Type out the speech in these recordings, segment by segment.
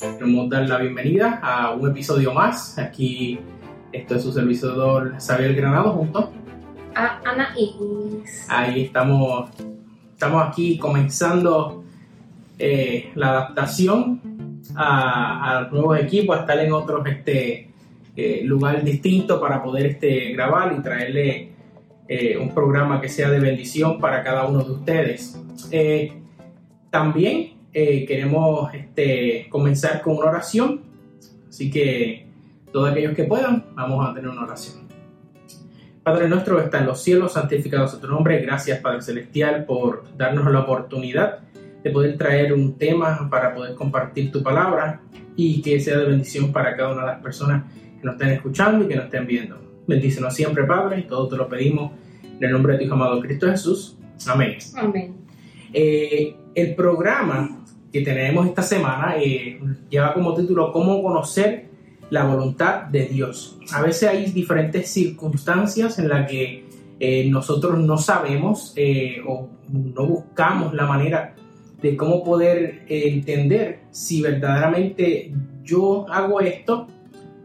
Queremos dar la bienvenida a un episodio más. Aquí esto es su servidor Xavier Granado junto a Ana Iris. Ahí estamos, estamos aquí comenzando eh, la adaptación a, a, nuevos equipos, a estar en otros este, eh, lugar distinto para poder este, grabar y traerle eh, un programa que sea de bendición para cada uno de ustedes. también queremos este, comenzar con una oración, así que todos aquellos que puedan, vamos a tener una oración. Padre nuestro está en los cielos, santificado sea tu nombre. Gracias, Padre Celestial, por darnos la oportunidad de poder traer un tema para poder compartir tu palabra y que sea de bendición para cada una de las personas que nos estén escuchando y que nos estén viendo. Bendícenos siempre, Padre, y todo te lo pedimos en el nombre de tu Hijo amado Cristo Jesús. Amén. Amén. Eh, el programa que tenemos esta semana eh, lleva como título Cómo conocer la voluntad de Dios. A veces hay diferentes circunstancias en las que eh, nosotros no sabemos eh, o no buscamos la manera de cómo poder entender si verdaderamente yo hago esto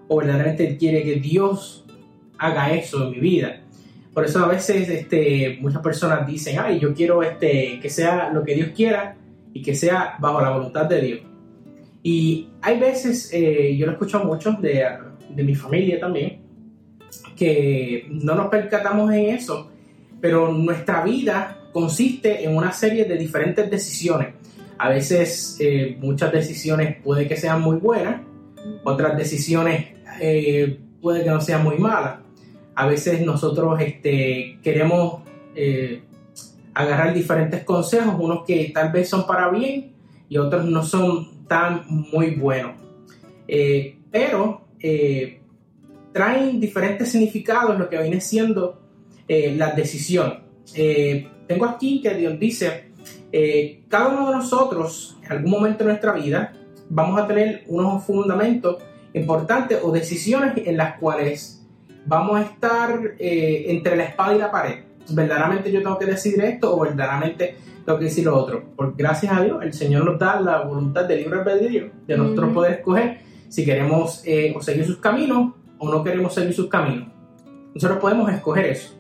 o verdaderamente quiere que Dios haga eso en mi vida. Por eso a veces este, muchas personas dicen, ay, yo quiero este, que sea lo que Dios quiera y que sea bajo la voluntad de Dios. Y hay veces, eh, yo lo escucho mucho de, de mi familia también, que no nos percatamos en eso, pero nuestra vida consiste en una serie de diferentes decisiones. A veces eh, muchas decisiones puede que sean muy buenas, otras decisiones eh, puede que no sean muy malas. A veces nosotros este, queremos agarrar diferentes consejos, unos que tal vez son para bien y otros no son están muy buenos. Eh, pero eh, traen diferentes significados lo que viene siendo eh, la decisión. tengo aquí que Dios dice, cada uno de nosotros en algún momento de nuestra vida vamos a tener unos fundamentos importantes o decisiones en las cuales vamos a estar entre la espada y la pared. Verdaderamente yo tengo que decidir esto o verdaderamente tengo que decir lo otro. Porque gracias a Dios, el Señor nos da la voluntad de libre albedrío, de nosotros poder escoger si queremos eh, o seguir sus caminos o no queremos seguir sus caminos. Nosotros podemos escoger eso.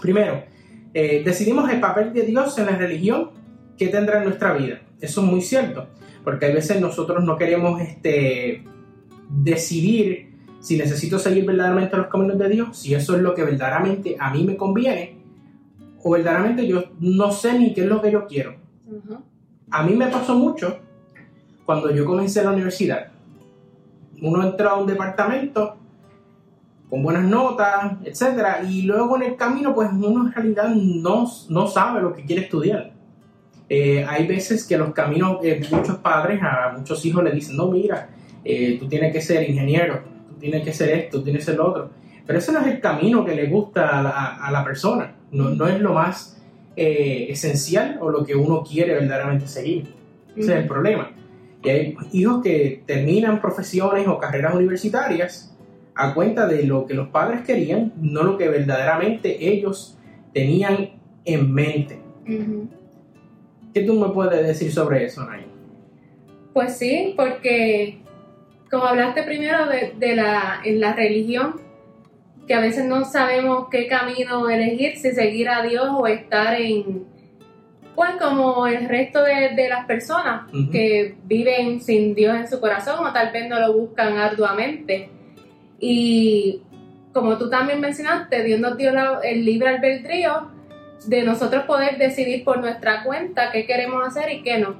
Primero, eh, decidimos el papel de Dios en la religión que tendrá en nuestra vida. Eso es muy cierto, porque a veces nosotros no queremos este, decidir si necesito seguir verdaderamente los caminos de Dios, si eso es lo que verdaderamente a mí me conviene, o verdaderamente yo no sé ni qué es lo que yo quiero. A mí me pasó mucho cuando yo comencé la universidad. Uno entra a un departamento con buenas notas, etcétera, y luego en el camino, pues uno en realidad no, no sabe lo que quiere estudiar. Eh, hay veces que los caminos, eh, muchos padres a muchos hijos le dicen, no, mira, eh, tú tienes que ser ingeniero, tú tienes que ser esto, tú tienes que ser lo otro. Pero ese no es el camino que le gusta a la persona no, es lo más eh, esencial o lo que uno quiere verdaderamente seguir. Ese es el problema. Y hay hijos que terminan profesiones o carreras universitarias a cuenta de lo que los padres querían, no lo que verdaderamente ellos tenían en mente. ¿Qué tú me puedes decir sobre eso, Nay? Pues sí, porque como hablaste primero de, de la, en la religión, que a veces no sabemos qué camino elegir, si seguir a Dios o estar en, pues como el resto de, las personas que viven sin Dios en su corazón o tal vez no lo buscan arduamente. Y como tú también mencionaste, Dios nos dio el libre albedrío de nosotros poder decidir por nuestra cuenta qué queremos hacer y qué no.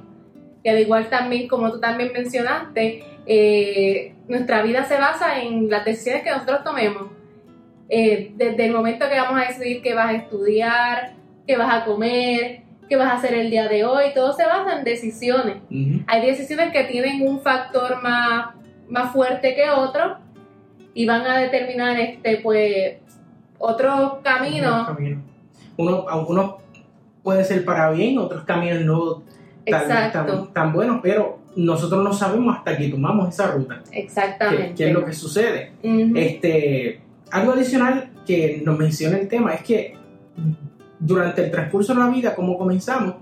Y al igual también, como tú también mencionaste, eh, nuestra vida se basa en las decisiones que nosotros tomemos eh, desde el momento que vamos a decidir qué vas a estudiar, qué vas a comer, qué vas a hacer el día de hoy, todo se basa en decisiones. Hay decisiones que tienen un factor más, más fuerte que otro y van a determinar este pues otros caminos. Uno, algunos puede ser para bien, otros caminos no tan, tan, buenos, pero nosotros no sabemos hasta que tomamos esa ruta. Exactamente. ¿Qué, es lo que sucede? Este algo adicional que nos menciona el tema es que durante el transcurso de la vida, como comenzamos,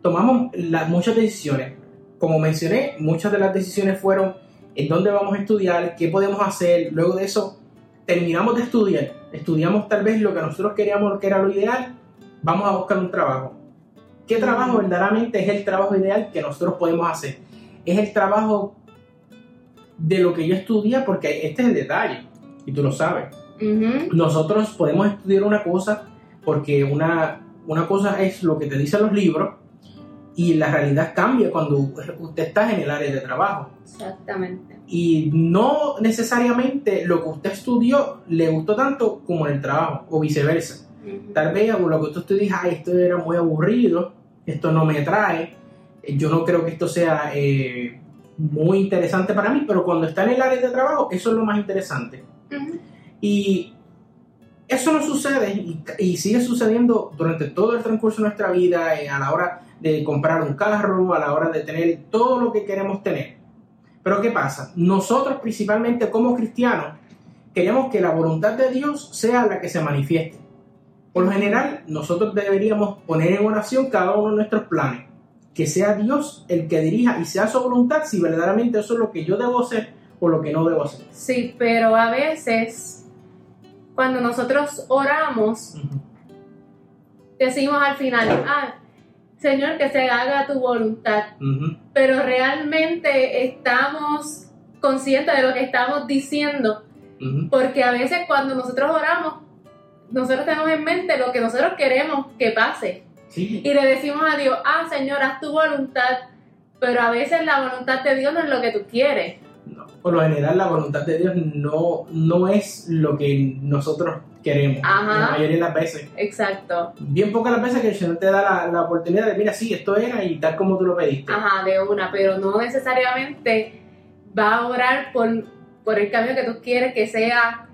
tomamos muchas decisiones. Como mencioné, muchas de las decisiones fueron en dónde vamos a estudiar, qué podemos hacer. Luego de eso, terminamos de estudiar. Estudiamos tal vez lo que nosotros queríamos, que era lo ideal. Vamos a buscar un trabajo. ¿Qué trabajo verdaderamente es el trabajo ideal que nosotros podemos hacer? Es el trabajo de lo que yo estudié, porque este es el detalle, y tú lo sabes. Nosotros podemos estudiar una cosa porque una, una cosa es lo que te dicen los libros y la realidad cambia cuando usted está en el área de trabajo. Exactamente. Y no necesariamente lo que usted estudió le gustó tanto como en el trabajo, o viceversa. Ujú. Tal vez lo que usted dice, ay, esto era muy aburrido, esto no me atrae, eh, yo no creo que esto sea eh, muy interesante para mí, pero cuando está en el área de trabajo, eso es lo más interesante. Y eso no sucede y, y sigue sucediendo durante todo el transcurso de nuestra vida, eh, a la hora de comprar un carro, a la hora de tener todo lo que queremos tener. Pero ¿qué pasa? Nosotros principalmente como cristianos queremos que la voluntad de Dios sea la que se manifieste. Por lo general, nosotros deberíamos poner en oración cada uno de nuestros planes. Que sea Dios el que dirija y sea su voluntad si verdaderamente eso es lo que yo debo hacer o lo que no debo hacer. Sí, pero a veces cuando nosotros oramos, decimos al final, ah, Señor, que se haga tu voluntad. Pero realmente estamos conscientes de lo que estamos diciendo, porque a veces cuando nosotros oramos, nosotros tenemos en mente lo que nosotros queremos que pase. Sí. Y le decimos a Dios, ah, Señor, haz tu voluntad, pero a veces la voluntad de Dios no es lo que tú quieres. No, por lo general la voluntad de Dios no, no es lo que nosotros queremos. Ajá. La mayoría de las veces. Exacto. Bien pocas las veces que el Señor te da la, la oportunidad de, mira, sí, esto era y tal como tú lo pediste. Ajá, de una, pero no necesariamente va a orar por, por el cambio que tú quieres que sea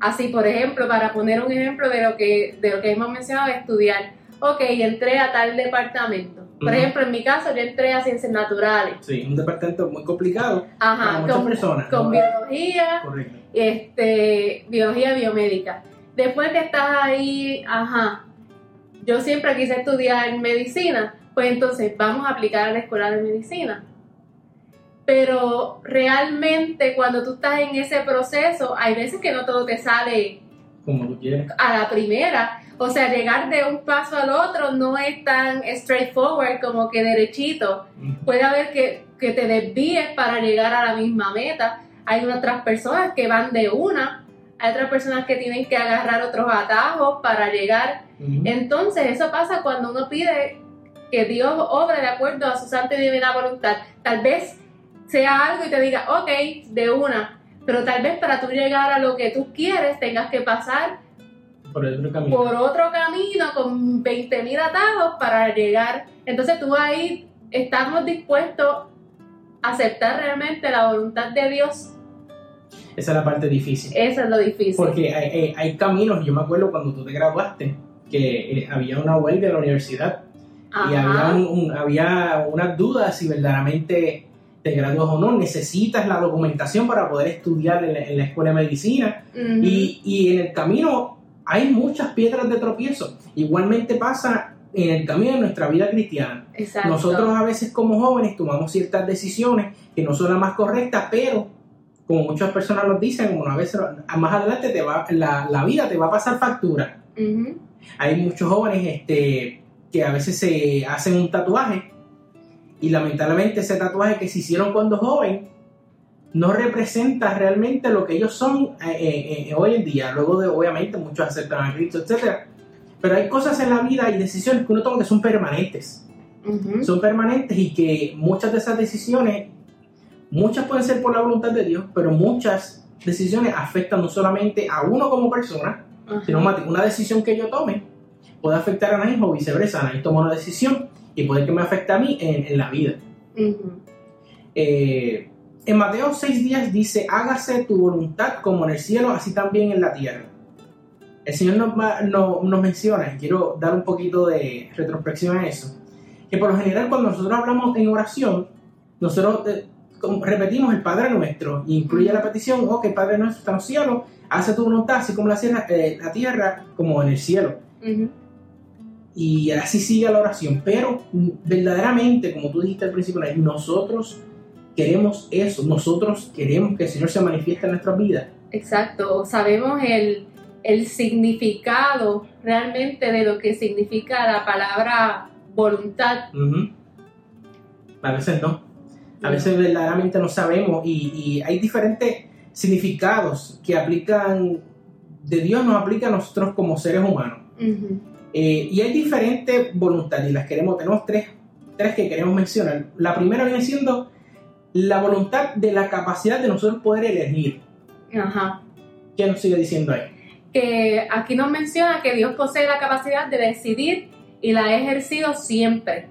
así. Por ejemplo, para poner un ejemplo de lo que, de lo que hemos mencionado, de estudiar. Ok, entré a tal departamento. Por ejemplo, en mi caso, yo entré a ciencias naturales. Sí, un departamento muy complicado para Ajá, muchas con, personas. con ¿no? biología, Correcto. este, biología biomédica. Después que estás ahí, ajá, yo siempre quise estudiar medicina, pues entonces vamos a aplicar a la escuela de medicina. Pero realmente cuando tú estás en ese proceso, hay veces que no todo te sale Como tú quieres. a la primera. O sea, llegar de un paso al otro no es tan straightforward como que derechito puede haber que, que te desvíes para llegar a la misma meta. Hay otras personas que van de una, hay otras personas que tienen que agarrar otros atajos para llegar. Entonces, eso pasa cuando uno pide que Dios obre de acuerdo a su santa y divina voluntad. Tal vez sea algo y te diga, ok, de una, pero tal vez para tú llegar a lo que tú quieres tengas que pasar Por otro camino. por otro camino con 20.000 atajos para llegar. Entonces tú ahí estamos dispuestos a aceptar realmente la voluntad de Dios. Esa es la parte difícil. Eso es lo difícil. Porque hay, hay- hay caminos, yo me acuerdo cuando tú te graduaste, que eh, había una huelga en la universidad y Ajá. había, un- un- había unas dudas si verdaderamente te gradúas o no, necesitas la documentación para poder estudiar en la, en la escuela de medicina Ujú. y, y en el camino hay muchas piedras de tropiezo. Igualmente pasa en el camino de nuestra vida cristiana. Exacto. Nosotros a veces como jóvenes tomamos ciertas decisiones que no son las más correctas, pero como muchas personas nos dicen, bueno, a veces más adelante te va, la, la vida te va a pasar factura. Hay muchos jóvenes este, que a veces se hacen un tatuaje y lamentablemente ese tatuaje que se hicieron cuando joven no representa realmente lo que ellos son eh, eh, eh, hoy en día. Luego de, obviamente, muchos aceptan a Cristo, etc. Pero hay cosas en la vida y decisiones que uno toma que son permanentes. Son permanentes y que muchas de esas decisiones, muchas pueden ser por la voluntad de Dios, pero muchas decisiones afectan no solamente a uno como persona, Ajá. sino una una decisión que yo tome puede afectar a Anaís o viceversa. Anaís toma una decisión y puede que me afecte a mí en, en la vida. Eh, en Mateo 6 días dice, hágase tu voluntad como en el cielo, así también en la tierra. El Señor nos, va- no- nos menciona, y quiero dar un poquito de retrospección a eso, que por lo general cuando nosotros hablamos en oración, nosotros eh, repetimos el Padre Nuestro, y incluye la petición, ok, Padre Nuestro está en los cielos, hace tu voluntad, así como la, sierra- eh, la tierra, como en el cielo. Y así sigue la oración. Pero mm, verdaderamente, como tú dijiste al principio, nosotros queremos eso, nosotros queremos que el Señor se manifieste en nuestras vidas. Exacto, sabemos el, el significado realmente de lo que significa la palabra voluntad. A veces no, a veces verdaderamente no sabemos y, y hay diferentes significados que aplican, de Dios nos aplica a nosotros como seres humanos. Eh, y hay diferentes voluntades y las queremos, tenemos tres, tres que queremos mencionar. La primera viene siendo la voluntad de la capacidad de nosotros poder elegir. Ajá. ¿Qué nos sigue diciendo ahí? Que aquí nos menciona que Dios posee la capacidad de decidir y la ha ejercido siempre.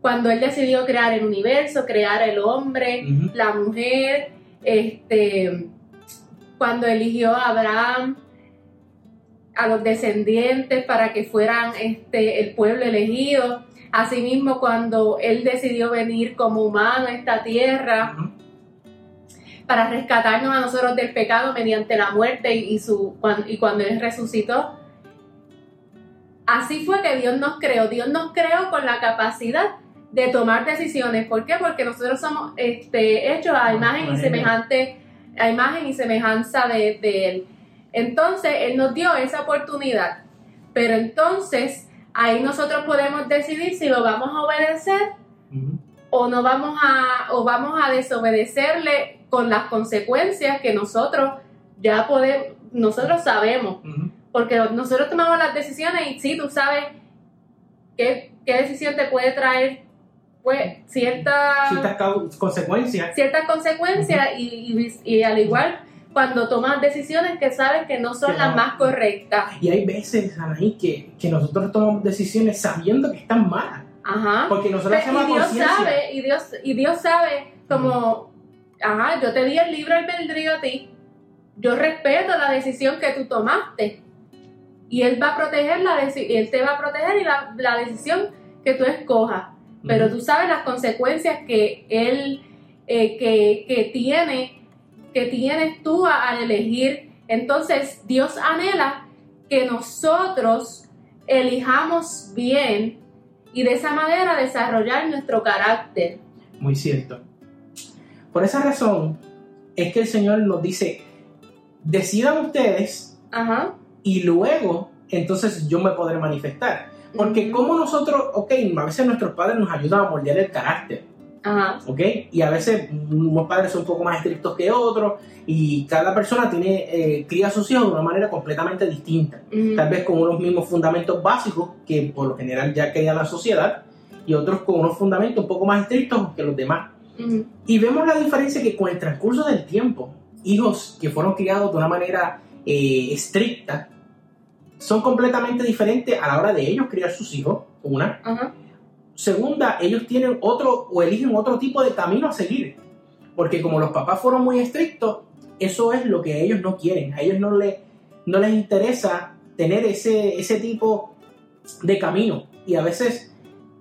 Cuando Él decidió crear el universo, crear el hombre, la mujer, este, cuando eligió a Abraham, a los descendientes para que fueran este, el pueblo elegido. Asimismo, cuando Él decidió venir como humano a esta tierra para rescatarnos a nosotros del pecado mediante la muerte y, su, y cuando Él resucitó. Así fue que Dios nos creó. Dios nos creó con la capacidad de tomar decisiones. ¿Por qué? Porque nosotros somos este, hechos a imagen y semejante a imagen y semejanza de, Él. Entonces, Él nos dio esa oportunidad. Pero entonces, ahí nosotros podemos decidir si lo vamos a obedecer o no vamos a, o vamos a desobedecerle con las consecuencias que nosotros ya podemos, nosotros sabemos. Porque nosotros tomamos las decisiones y sí, tú sabes qué, qué decisión te puede traer pues cierta, ciertas consecuencias. Ciertas consecuencias y, al igual cuando tomas decisiones que sabes que no son las más correctas. Y hay veces, Anaí, que, que nosotros tomamos decisiones sabiendo que están malas. Ajá. Porque nosotros hacemos y Dios sabe, y Dios, y Dios sabe como, ajá, yo te di el libre albedrío a ti, yo respeto la decisión que tú tomaste. Y Él va a proteger la Él te va a proteger y la, la decisión que tú escojas pero tú sabes las consecuencias que él, eh, que, tiene, que tienes tú al elegir. Entonces Dios anhela que nosotros elijamos bien y de esa manera desarrollar nuestro carácter. Muy cierto. Por esa razón es que el Señor nos dice, decidan ustedes y luego entonces yo me podré manifestar. Porque como nosotros, ok, a veces nuestros padres nos ayudan a moldear el carácter. Ajá. ¿Ok? Y a veces unos padres son un poco más estrictos que otros y cada persona tiene, eh, cría a sus hijos de una manera completamente distinta. Tal vez con unos mismos fundamentos básicos que por lo general ya crea la sociedad y otros con unos fundamentos un poco más estrictos que los demás. Y vemos la diferencia que con el transcurso del tiempo, hijos que fueron criados de una manera eh, estricta son completamente diferentes a la hora de ellos criar sus hijos, una. Segunda, ellos tienen otro o eligen otro tipo de camino a seguir. Porque como los papás fueron muy estrictos, eso es lo que ellos no quieren. A ellos no, le, no les interesa tener ese, ese tipo de camino. Y a veces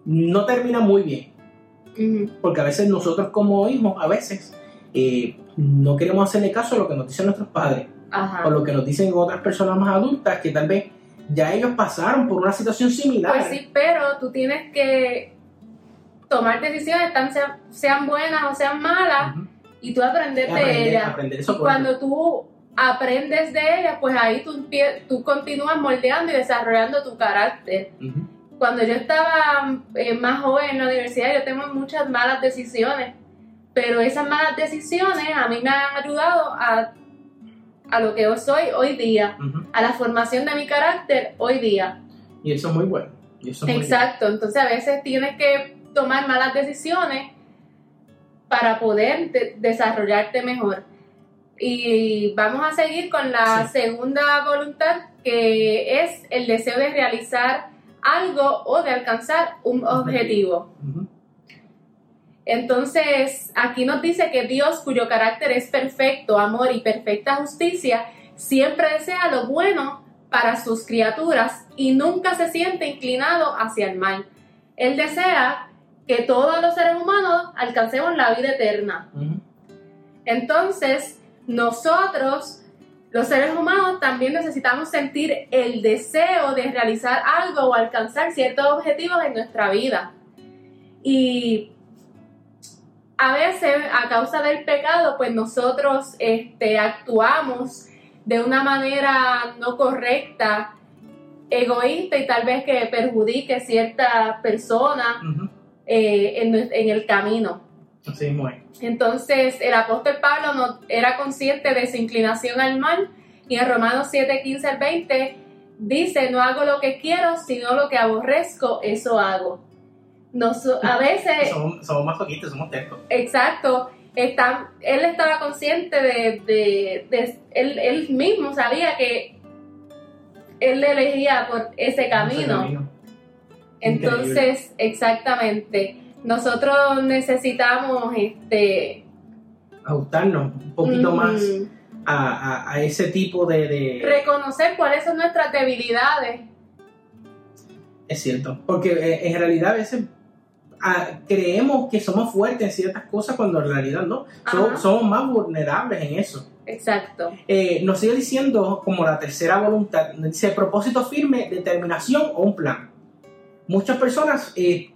no termina muy bien. Porque a veces nosotros como hijos, a veces eh, no queremos hacerle caso a lo que nos dicen nuestros padres o lo que nos dicen otras personas más adultas que tal vez ya ellos pasaron por una situación similar. Pues sí, pero tú tienes que tomar decisiones, tan sean, buenas o sean malas, y tú aprender de ellas. y cuando tú aprendes de ellas, pues ahí tú, tú continúas moldeando y desarrollando tu carácter. Cuando yo estaba eh, más joven en la universidad, yo tengo muchas malas decisiones, pero esas malas decisiones a mí me han ayudado a a lo que yo soy hoy día, a la formación de mi carácter hoy día. Y eso es muy bueno. Exacto, entonces a veces tienes que tomar malas decisiones para poder desarrollarte mejor. Y vamos a seguir con la segunda voluntad, que es el deseo de realizar algo o de alcanzar un objetivo. Entonces, aquí nos dice que Dios, cuyo carácter es perfecto, amor y perfecta justicia, siempre desea lo bueno para sus criaturas y nunca se siente inclinado hacia el mal. Él desea que todos los seres humanos alcancemos la vida eterna. Entonces, nosotros Los seres humanos también necesitamos sentir el deseo de realizar algo o alcanzar ciertos objetivos en nuestra vida. Y a veces, a causa del pecado, pues nosotros este, actuamos de una manera no correcta, egoísta y tal vez que perjudique cierta persona eh, en, en el camino. Así es. Entonces, el apóstol Pablo no, era consciente de su inclinación al mal y en Romanos 7, 15 al 20 dice, no hago lo que quiero, sino lo que aborrezco, eso hago. Nos, a veces, Somos, somos masoquistas, somos tercos. exacto, está, él estaba consciente de, de- de- él, él mismo sabía que él elegía por ese camino. Entonces, exactamente, nosotros necesitamos este Ajustarnos un poquito mm, más a, a- a ese tipo de, de- reconocer cuáles son nuestras debilidades. Es cierto. Porque eh, en realidad a veces creemos que somos fuertes en ciertas cosas cuando en realidad no. So- somos más vulnerables en eso. Exacto. Eh, nos sigue diciendo como la tercera voluntad, dice propósito firme, determinación o un plan. Muchas personas eh,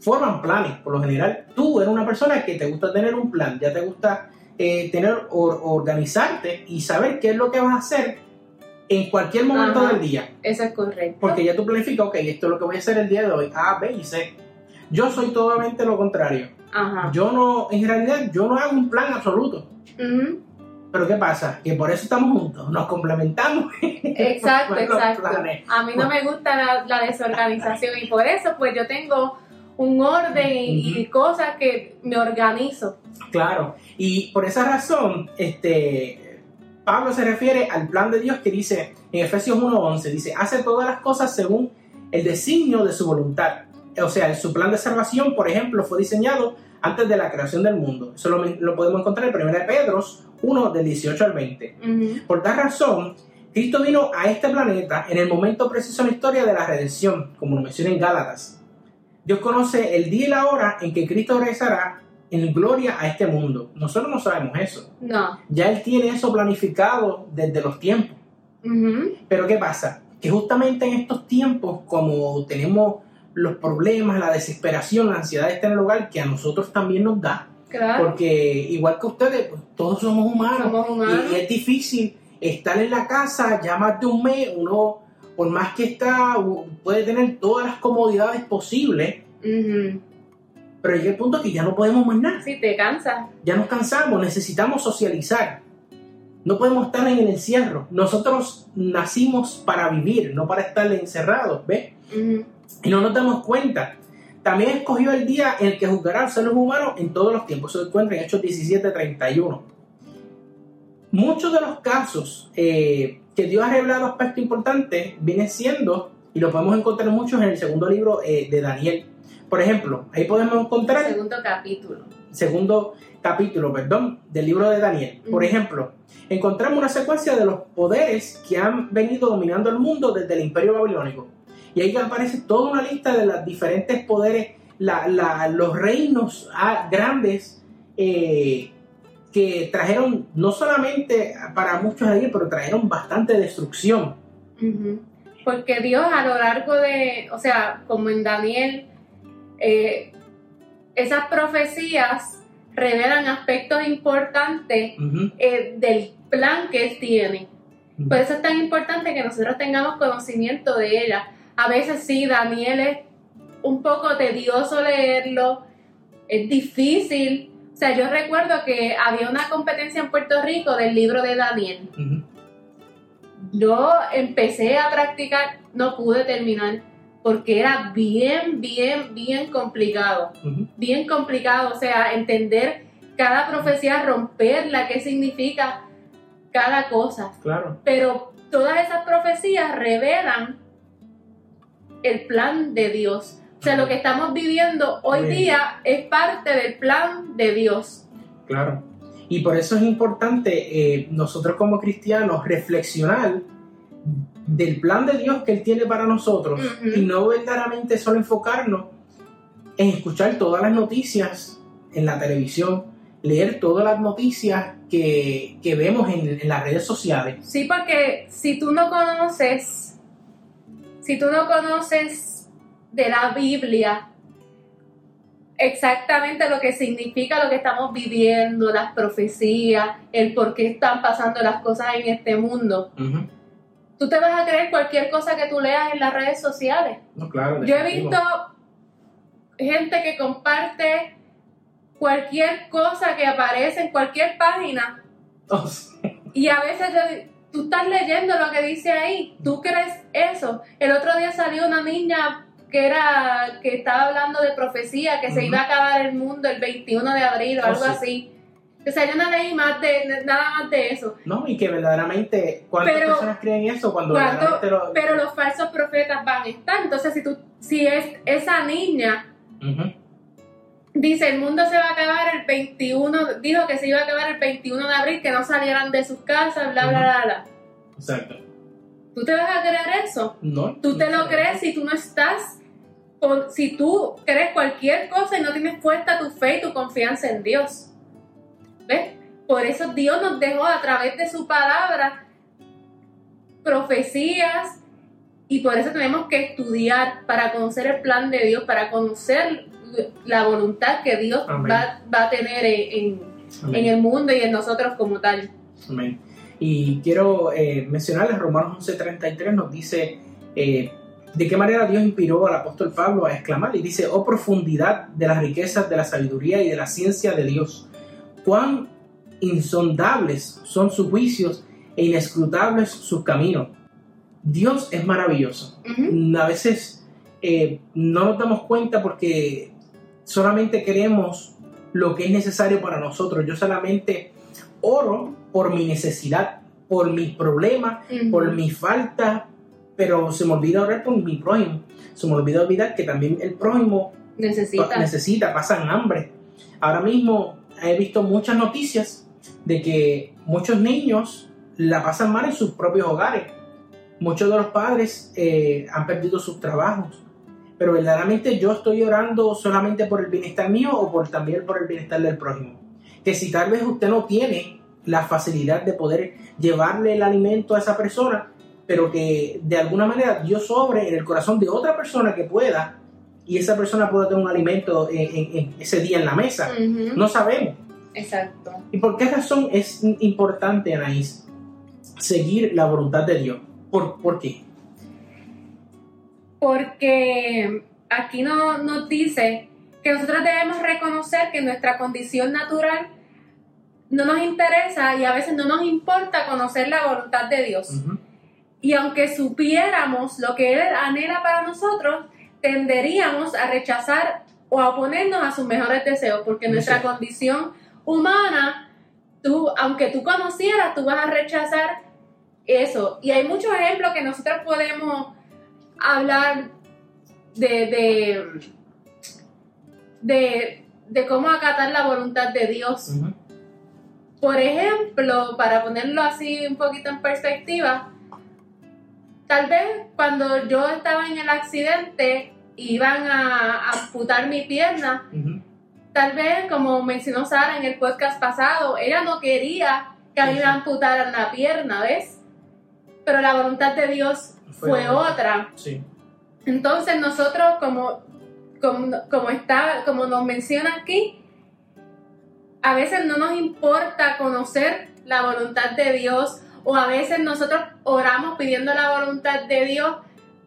forman planes, por lo general. Tú eres una persona que te gusta tener un plan, ya te gusta eh, tener or- organizarte y saber qué es lo que vas a hacer en cualquier momento Ajá. del día. Eso es correcto. Porque ya tú planificas, ok, esto es lo que voy a hacer el día de hoy, A, B y C. Yo soy totalmente lo contrario. Ajá. Yo no, en realidad, yo no hago un plan absoluto. Pero ¿qué pasa? Que por eso estamos juntos, nos complementamos. Exacto, exacto. A mí no me gusta la, la desorganización y por eso pues yo tengo un orden y, y cosas que me organizo. Claro. Y por esa razón, este, Pablo se refiere al plan de Dios que dice en Efesios 1.11, dice, hace todas las cosas según el designio de su voluntad. O sea, su plan de salvación, por ejemplo, fue diseñado antes de la creación del mundo. Eso lo, lo podemos encontrar en 1 de Pedro 1, del 18 al 20. Ujú. Por tal razón, Cristo vino a este planeta en el momento preciso en la historia de la redención, como lo menciona en Gálatas. Dios conoce el día y la hora en que Cristo regresará en gloria a este mundo. Nosotros no sabemos eso. No. Ya Él tiene eso planificado desde los tiempos. Ujú. Pero ¿qué pasa? Que justamente en estos tiempos, como tenemos los problemas, la desesperación, la ansiedad de estar en el hogar, que a nosotros también nos da, Claro. porque igual que ustedes, pues, todos somos humanos. Somos humanos. Y, y es difícil estar en la casa ya más de un mes, uno, por más que está, puede tener todas las comodidades posibles, pero llega el punto que ya no podemos más nada, Sí, te cansas. ya nos cansamos, necesitamos socializar. No podemos estar en el encierro. Nosotros nacimos para vivir, no para estar encerrados, ¿ves? Ujú. Y no nos damos cuenta. También escogió el día en el que juzgará a los seres humanos en todos los tiempos. Eso se encuentra en Hechos 17, 31. Muchos de los casos eh, que Dios ha revelado aspectos importantes vienen siendo, y lo podemos encontrar muchos en el segundo libro eh, de Daniel. Por ejemplo, ahí podemos encontrar el Segundo capítulo. segundo capítulo, perdón, del libro de Daniel. Por ejemplo, encontramos una secuencia de los poderes que han venido dominando el mundo desde el imperio babilónico. Y ahí aparece toda una lista de los diferentes poderes, la- la- los reinos ah, grandes eh, que trajeron, no solamente para muchos de ellos, pero trajeron bastante destrucción. Porque Dios a lo largo de, o sea, como en Daniel, eh, esas profecías revelan aspectos importantes eh, del plan que Él tiene. Por eso es tan importante que nosotros tengamos conocimiento de ella. A veces sí, Daniel es un poco tedioso leerlo, es difícil. O sea, yo recuerdo que había una competencia en Puerto Rico del libro de Daniel. Yo empecé a practicar, no pude terminar, porque era bien, bien, bien complicado. Bien complicado, o sea, entender cada profecía, romperla, qué significa cada cosa. Claro. Pero todas esas profecías revelan el plan de Dios. O sea, lo que estamos viviendo hoy día es parte del plan de Dios. Claro. Y por eso es importante eh, nosotros como cristianos reflexionar del plan de Dios que Él tiene para nosotros y no verdaderamente solo enfocarnos en escuchar todas las noticias en la televisión, leer todas las noticias que, que vemos en, en las redes sociales. Sí, porque si tú no conoces, si tú no conoces de la Biblia exactamente lo que significa lo que estamos viviendo, las profecías, el por qué están pasando las cosas en este mundo, tú te vas a creer cualquier cosa que tú leas en las redes sociales. No, claro. Yo he visto gente que comparte cualquier cosa que aparece en cualquier página Oh, sí. y a veces yo- tú estás leyendo lo que dice ahí, tú crees eso. El otro día salió una niña que era que estaba hablando de profecía, que se iba a acabar el mundo el 21 de abril o Oh, algo sí. así. O sea, yo no leí más de, nada más de eso. No, y que verdaderamente, ¿cuántas Pero- personas creen eso cuando Cuando- lo- pero los falsos profetas van a estar. Entonces, si tú, si es esa niña. Dice el mundo se va a acabar el 21, dijo que se iba a acabar el 21 de abril, que no salieran de sus casas, bla, bla, bla, bla. Exacto. ¿Tú te vas a creer eso? No, Tú te no lo crees si tú no estás, con- si tú crees cualquier cosa y no tienes puesta tu fe y tu confianza en Dios. ¿Ves? Por eso Dios nos dejó a través de su palabra profecías y por eso tenemos que estudiar para conocer el plan de Dios, para conocer la voluntad que Dios va, va a tener en, en- el mundo y en nosotros como tal. Amén. Y quiero eh, mencionarles, Romanos 11:33 nos dice eh, de qué manera Dios inspiró al apóstol Pablo a exclamar y dice, oh profundidad de las riquezas de la sabiduría y de la ciencia de Dios, cuán insondables son sus juicios e inescrutables sus caminos. Dios es maravilloso. Ujú. A veces eh, no nos damos cuenta porque solamente queremos lo que es necesario para nosotros. Yo solamente oro por mi necesidad, por mis problemas, por mi falta, pero se me olvida orar por mi prójimo. Se me olvida olvidar que también el prójimo Necesita. pa- necesita, pasan hambre. Ahora mismo he visto muchas noticias de que muchos niños la pasan mal en sus propios hogares. Muchos de los padres eh, han perdido sus trabajos. Pero verdaderamente yo estoy orando solamente por el bienestar mío o por también por el bienestar del prójimo. Que si tal vez usted no tiene la facilidad de poder llevarle el alimento a esa persona, pero que de alguna manera Dios sobre en el corazón de otra persona que pueda y esa persona pueda tener un alimento en, en- en ese día en la mesa. No sabemos. Exacto. ¿Y por qué razón es importante, Anaís, seguir la voluntad de Dios? ¿Por, por qué? Porque aquí no, nos dice que nosotros debemos reconocer que nuestra condición natural no nos interesa y a veces no nos importa conocer la voluntad de Dios. Ujú. Y aunque supiéramos lo que Él anhela para nosotros, tenderíamos a rechazar o a oponernos a sus mejores deseos, porque nuestra condición humana, tú, aunque tú conocieras, tú vas a rechazar eso. Y hay muchos ejemplos que nosotros podemos hablar de, de, de, de cómo acatar la voluntad de Dios. Por ejemplo, para ponerlo así un poquito en perspectiva, tal vez cuando yo estaba en el accidente iban a amputar mi pierna, tal vez como mencionó Sara en el podcast pasado, ella no quería que a mí me amputaran la pierna, ¿ves? Pero la voluntad de Dios Fue fue otra. Sí. Entonces nosotros, como, como, como está, como nos menciona aquí, a veces no nos importa conocer la voluntad de Dios o a veces nosotros oramos pidiendo la voluntad de Dios,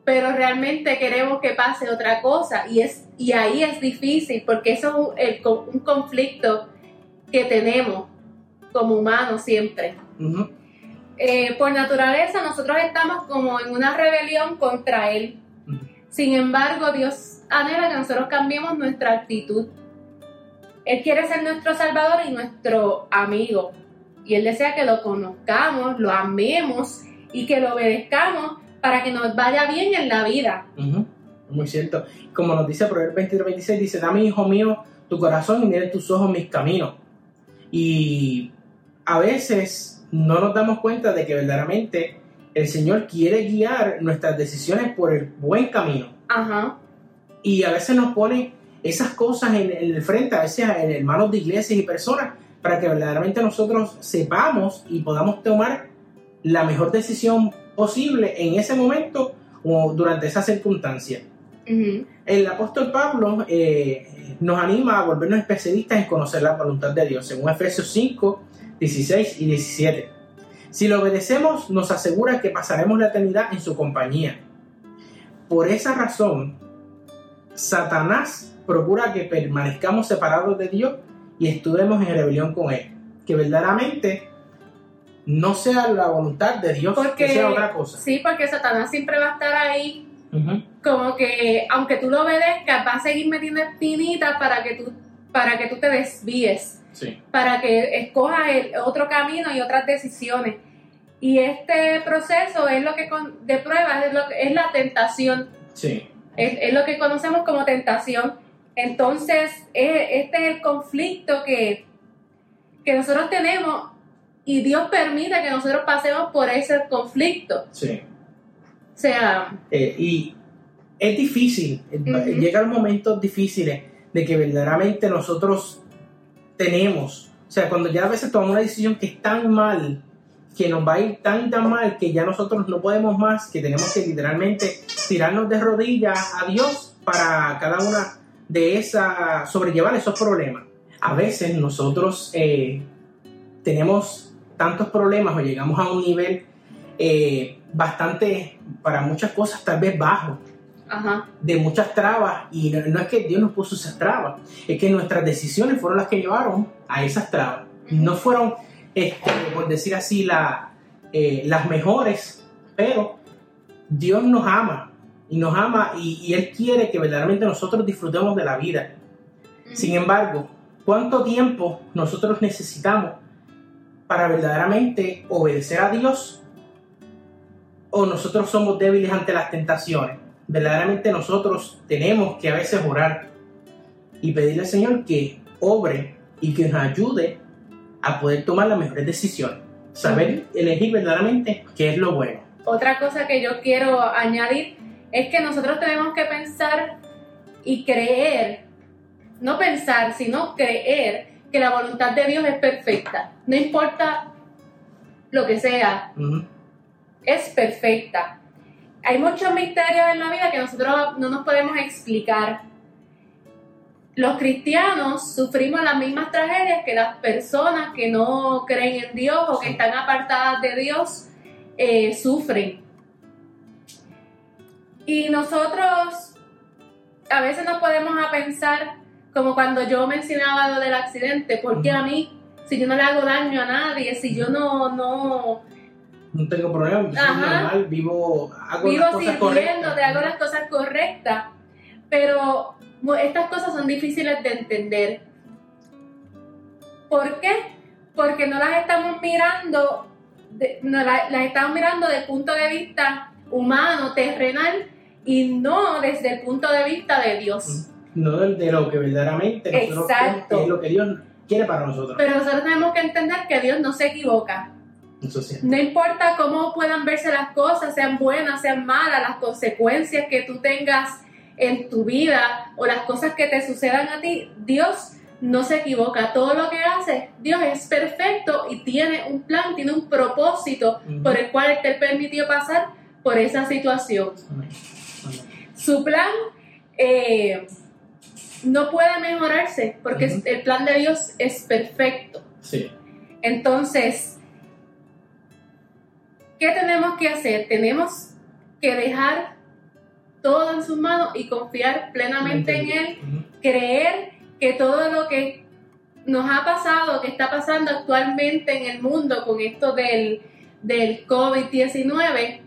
pero realmente queremos que pase otra cosa y, es, y ahí es difícil porque eso es un, conflicto que tenemos como humanos siempre. Eh, por naturaleza nosotros estamos como en una rebelión contra Él. Sin embargo, Dios anhela que nosotros cambiemos nuestra actitud. Él quiere ser nuestro Salvador y nuestro amigo. Y Él desea que lo conozcamos, lo amemos y que lo obedezcamos para que nos vaya bien en la vida. Muy cierto. Como nos dice Proverbios 23, 26, dice, dame, hijo mío, tu corazón y mire tus ojos mis caminos. Y a veces no nos damos cuenta de que verdaderamente el Señor quiere guiar nuestras decisiones por el buen camino. Ajá. Y a veces nos pone esas cosas en, en el frente, a veces en hermanos de iglesias y personas para que verdaderamente nosotros sepamos y podamos tomar la mejor decisión posible en ese momento o durante esa circunstancia. El apóstol Pablo eh, nos anima a volvernos especialistas en conocer la voluntad de Dios, según Efesios 5, 16 y 17. Si lo obedecemos, nos asegura que pasaremos la eternidad en su compañía. Por esa razón, Satanás procura que permanezcamos separados de Dios y estuvemos en rebelión con Él. Que verdaderamente no sea la voluntad de Dios, porque, que sea otra cosa. Sí, porque Satanás siempre va a estar ahí como que aunque tú lo obedezcas, va a seguir metiendo espinitas para que tú, para que tú te desvíes, para que escojas el otro camino y otras decisiones. Y este proceso es lo que de pruebas es, lo es la tentación. Sí. Es, lo que conocemos como tentación. Entonces, este es el conflicto que, que nosotros tenemos y Dios permite que nosotros pasemos por ese conflicto. Sí sea... Eh, y es difícil, uh llegan momentos difíciles de que verdaderamente nosotros tenemos, o sea, cuando ya a veces tomamos una decisión que es tan mal, que nos va a ir tan tan mal que ya nosotros no podemos más, que tenemos que literalmente tirarnos de rodillas a Dios para cada una de esas, sobrellevar esos problemas. A veces nosotros eh, tenemos tantos problemas o llegamos a un nivel eh, bastante, para muchas cosas, tal vez bajo. De muchas trabas y no, es que Dios nos puso esas trabas, es que nuestras decisiones fueron las que llevaron a esas trabas. No fueron, este, por decir así, la, eh, las mejores, pero Dios nos ama y nos ama y, Él quiere que verdaderamente nosotros disfrutemos de la vida. Sin embargo, ¿cuánto tiempo nosotros necesitamos para verdaderamente obedecer a Dios o nosotros somos débiles ante las tentaciones. Verdaderamente nosotros tenemos que a veces orar y pedirle al Señor que obre y que nos ayude a poder tomar las mejores decisiones. Saber elegir verdaderamente qué es lo bueno. Otra cosa que yo quiero añadir es que nosotros tenemos que pensar y creer, no pensar, sino creer que la voluntad de Dios es perfecta. No importa lo que sea es perfecta. Hay muchos misterios en la vida que nosotros no nos podemos explicar. Los cristianos sufrimos las mismas tragedias que las personas que no creen en Dios o que están apartadas de Dios eh, sufren. Y nosotros a veces nos podemos a pensar, como cuando yo mencionaba lo del accidente, ¿por qué a mí? Si yo no le hago daño a nadie, si yo no, no, no tengo problema, normal, vivo, hago vivo las cosas correctas. Te hago las cosas correctas, pero estas cosas son difíciles de entender. ¿Por qué? Porque no las estamos mirando, no las, estamos mirando desde el punto de vista humano, terrenal, y no desde el punto de vista de Dios. No de, lo que verdaderamente nosotros es lo que Dios quiere para nosotros. Pero nosotros tenemos que entender que Dios no se equivoca. No importa cómo puedan verse las cosas, sean buenas, sean malas, las consecuencias que tú tengas en tu vida o las cosas que te sucedan a ti, Dios no se equivoca. Todo lo que hace, Dios es perfecto y tiene un plan, tiene un propósito por el cual te permitió pasar por esa situación. Su plan eh, no puede mejorarse porque el plan de Dios es perfecto. Entonces, ¿Qué tenemos que hacer? Tenemos que dejar todo en sus manos y confiar plenamente en Él, creer que todo lo que nos ha pasado, que está pasando actualmente en el mundo con esto del, del COVID-19,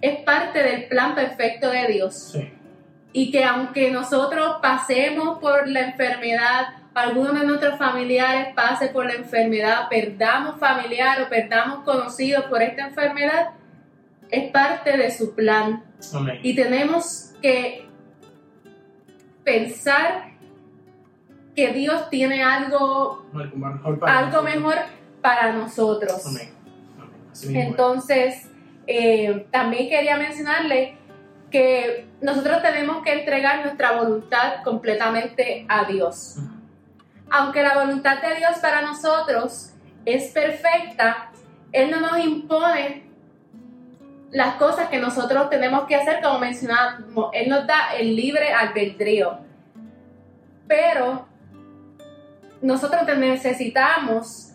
es parte del plan perfecto de Dios. Y que aunque nosotros pasemos por la enfermedad, alguno de nuestros familiares pase por la enfermedad, perdamos familiar o perdamos conocidos por esta enfermedad, es parte de su plan. Y tenemos que pensar que Dios tiene algo, algo mejor para nosotros. Entonces, eh, también quería mencionarle que nosotros tenemos que entregar nuestra voluntad completamente a Dios aunque la voluntad de Dios para nosotros es perfecta, Él no nos impone las cosas que nosotros tenemos que hacer, como mencionamos, Él nos da el libre albedrío. Pero nosotros necesitamos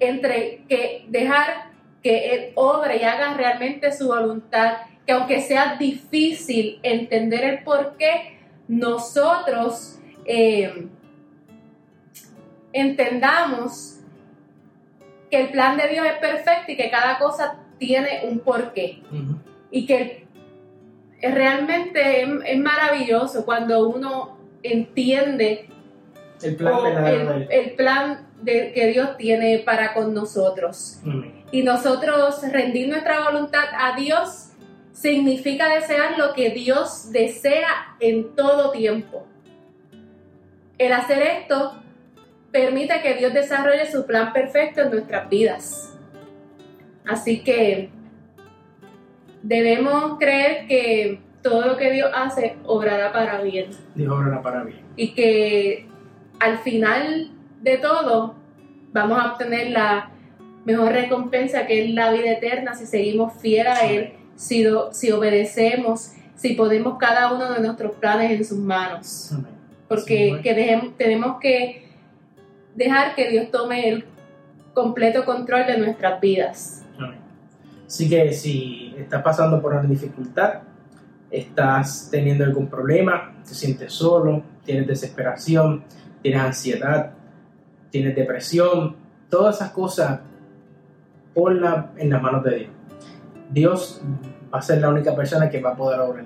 entre que dejar que Él obre y haga realmente su voluntad, que aunque sea difícil entender el por qué, nosotros eh, entendamos que el plan de Dios es perfecto y que cada cosa tiene un porqué. Y que realmente es, maravilloso cuando uno entiende el plan, el, plan de, que Dios tiene para con nosotros. Y nosotros rendir nuestra voluntad a Dios significa desear lo que Dios desea en todo tiempo. El hacer esto permite que Dios desarrolle su plan perfecto en nuestras vidas. Así que debemos creer que todo lo que Dios hace obrará para bien. Dios obrará para bien. Y que al final de todo vamos a obtener la mejor recompensa que es la vida eterna si seguimos fieles a Él, si, si obedecemos, si ponemos cada uno de nuestros planes en sus manos. Porque que tenemos que dejar que Dios tome el completo control de nuestras vidas. Así que si estás pasando por una dificultad, estás teniendo algún problema, te sientes solo, tienes desesperación, tienes ansiedad, tienes depresión, todas esas cosas, ponla en las manos de Dios. Dios va a ser la única persona que va a poder obrar.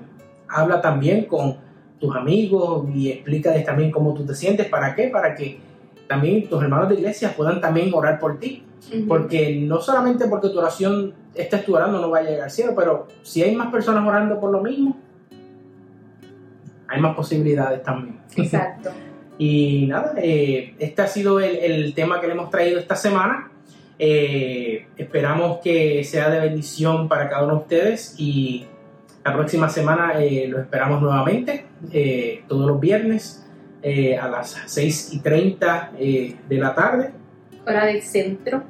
Habla también con tus amigos y explícales también cómo tú te sientes. ¿Para qué? Para que también tus hermanos de iglesia puedan también orar por ti. Porque no solamente porque tu oración estés orando no va a llegar al cielo, pero si hay más personas orando por lo mismo, hay más posibilidades también. Exacto. y nada, eh, este ha sido el, tema que le hemos traído esta semana. Eh, esperamos que sea de bendición para cada uno de ustedes y la próxima semana eh, lo esperamos nuevamente, todos los viernes eh, a las 6 y 30 eh, de la tarde. Hora del centro.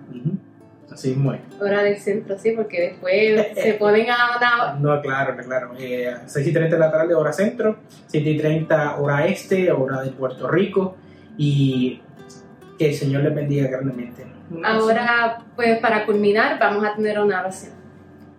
Así es. Hora del centro, sí, porque después se ponen a... No, claro, claro. Eh, 6 y 30 de la tarde, hora centro. 7 y 30, hora este, hora de Puerto Rico. Y que el Señor les bendiga grandemente. Ahora, pues para culminar, vamos a tener una oración.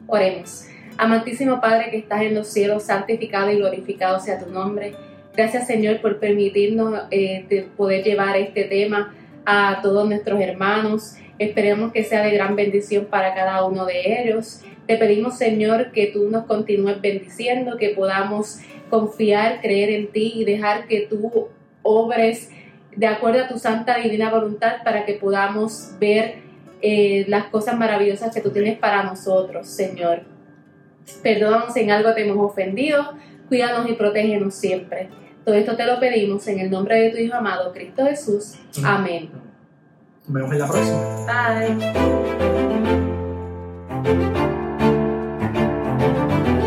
Oremos. Amantísimo Padre que estás en los cielos, santificado y glorificado sea tu nombre. Gracias Señor por permitirnos eh, poder llevar este tema a todos nuestros hermanos. Esperemos que sea de gran bendición para cada uno de ellos. Te pedimos Señor que tú nos continúes bendiciendo, que podamos confiar, creer en ti y dejar que tú obres de acuerdo a tu santa divina voluntad para que podamos ver eh, las cosas maravillosas que tú tienes para nosotros, Señor. Perdónanos en algo te hemos ofendido, cuídanos y protégenos siempre. Todo esto te lo pedimos en el nombre de tu Hijo amado, Cristo Jesús. Amén. Nos vemos en la próxima. Bye.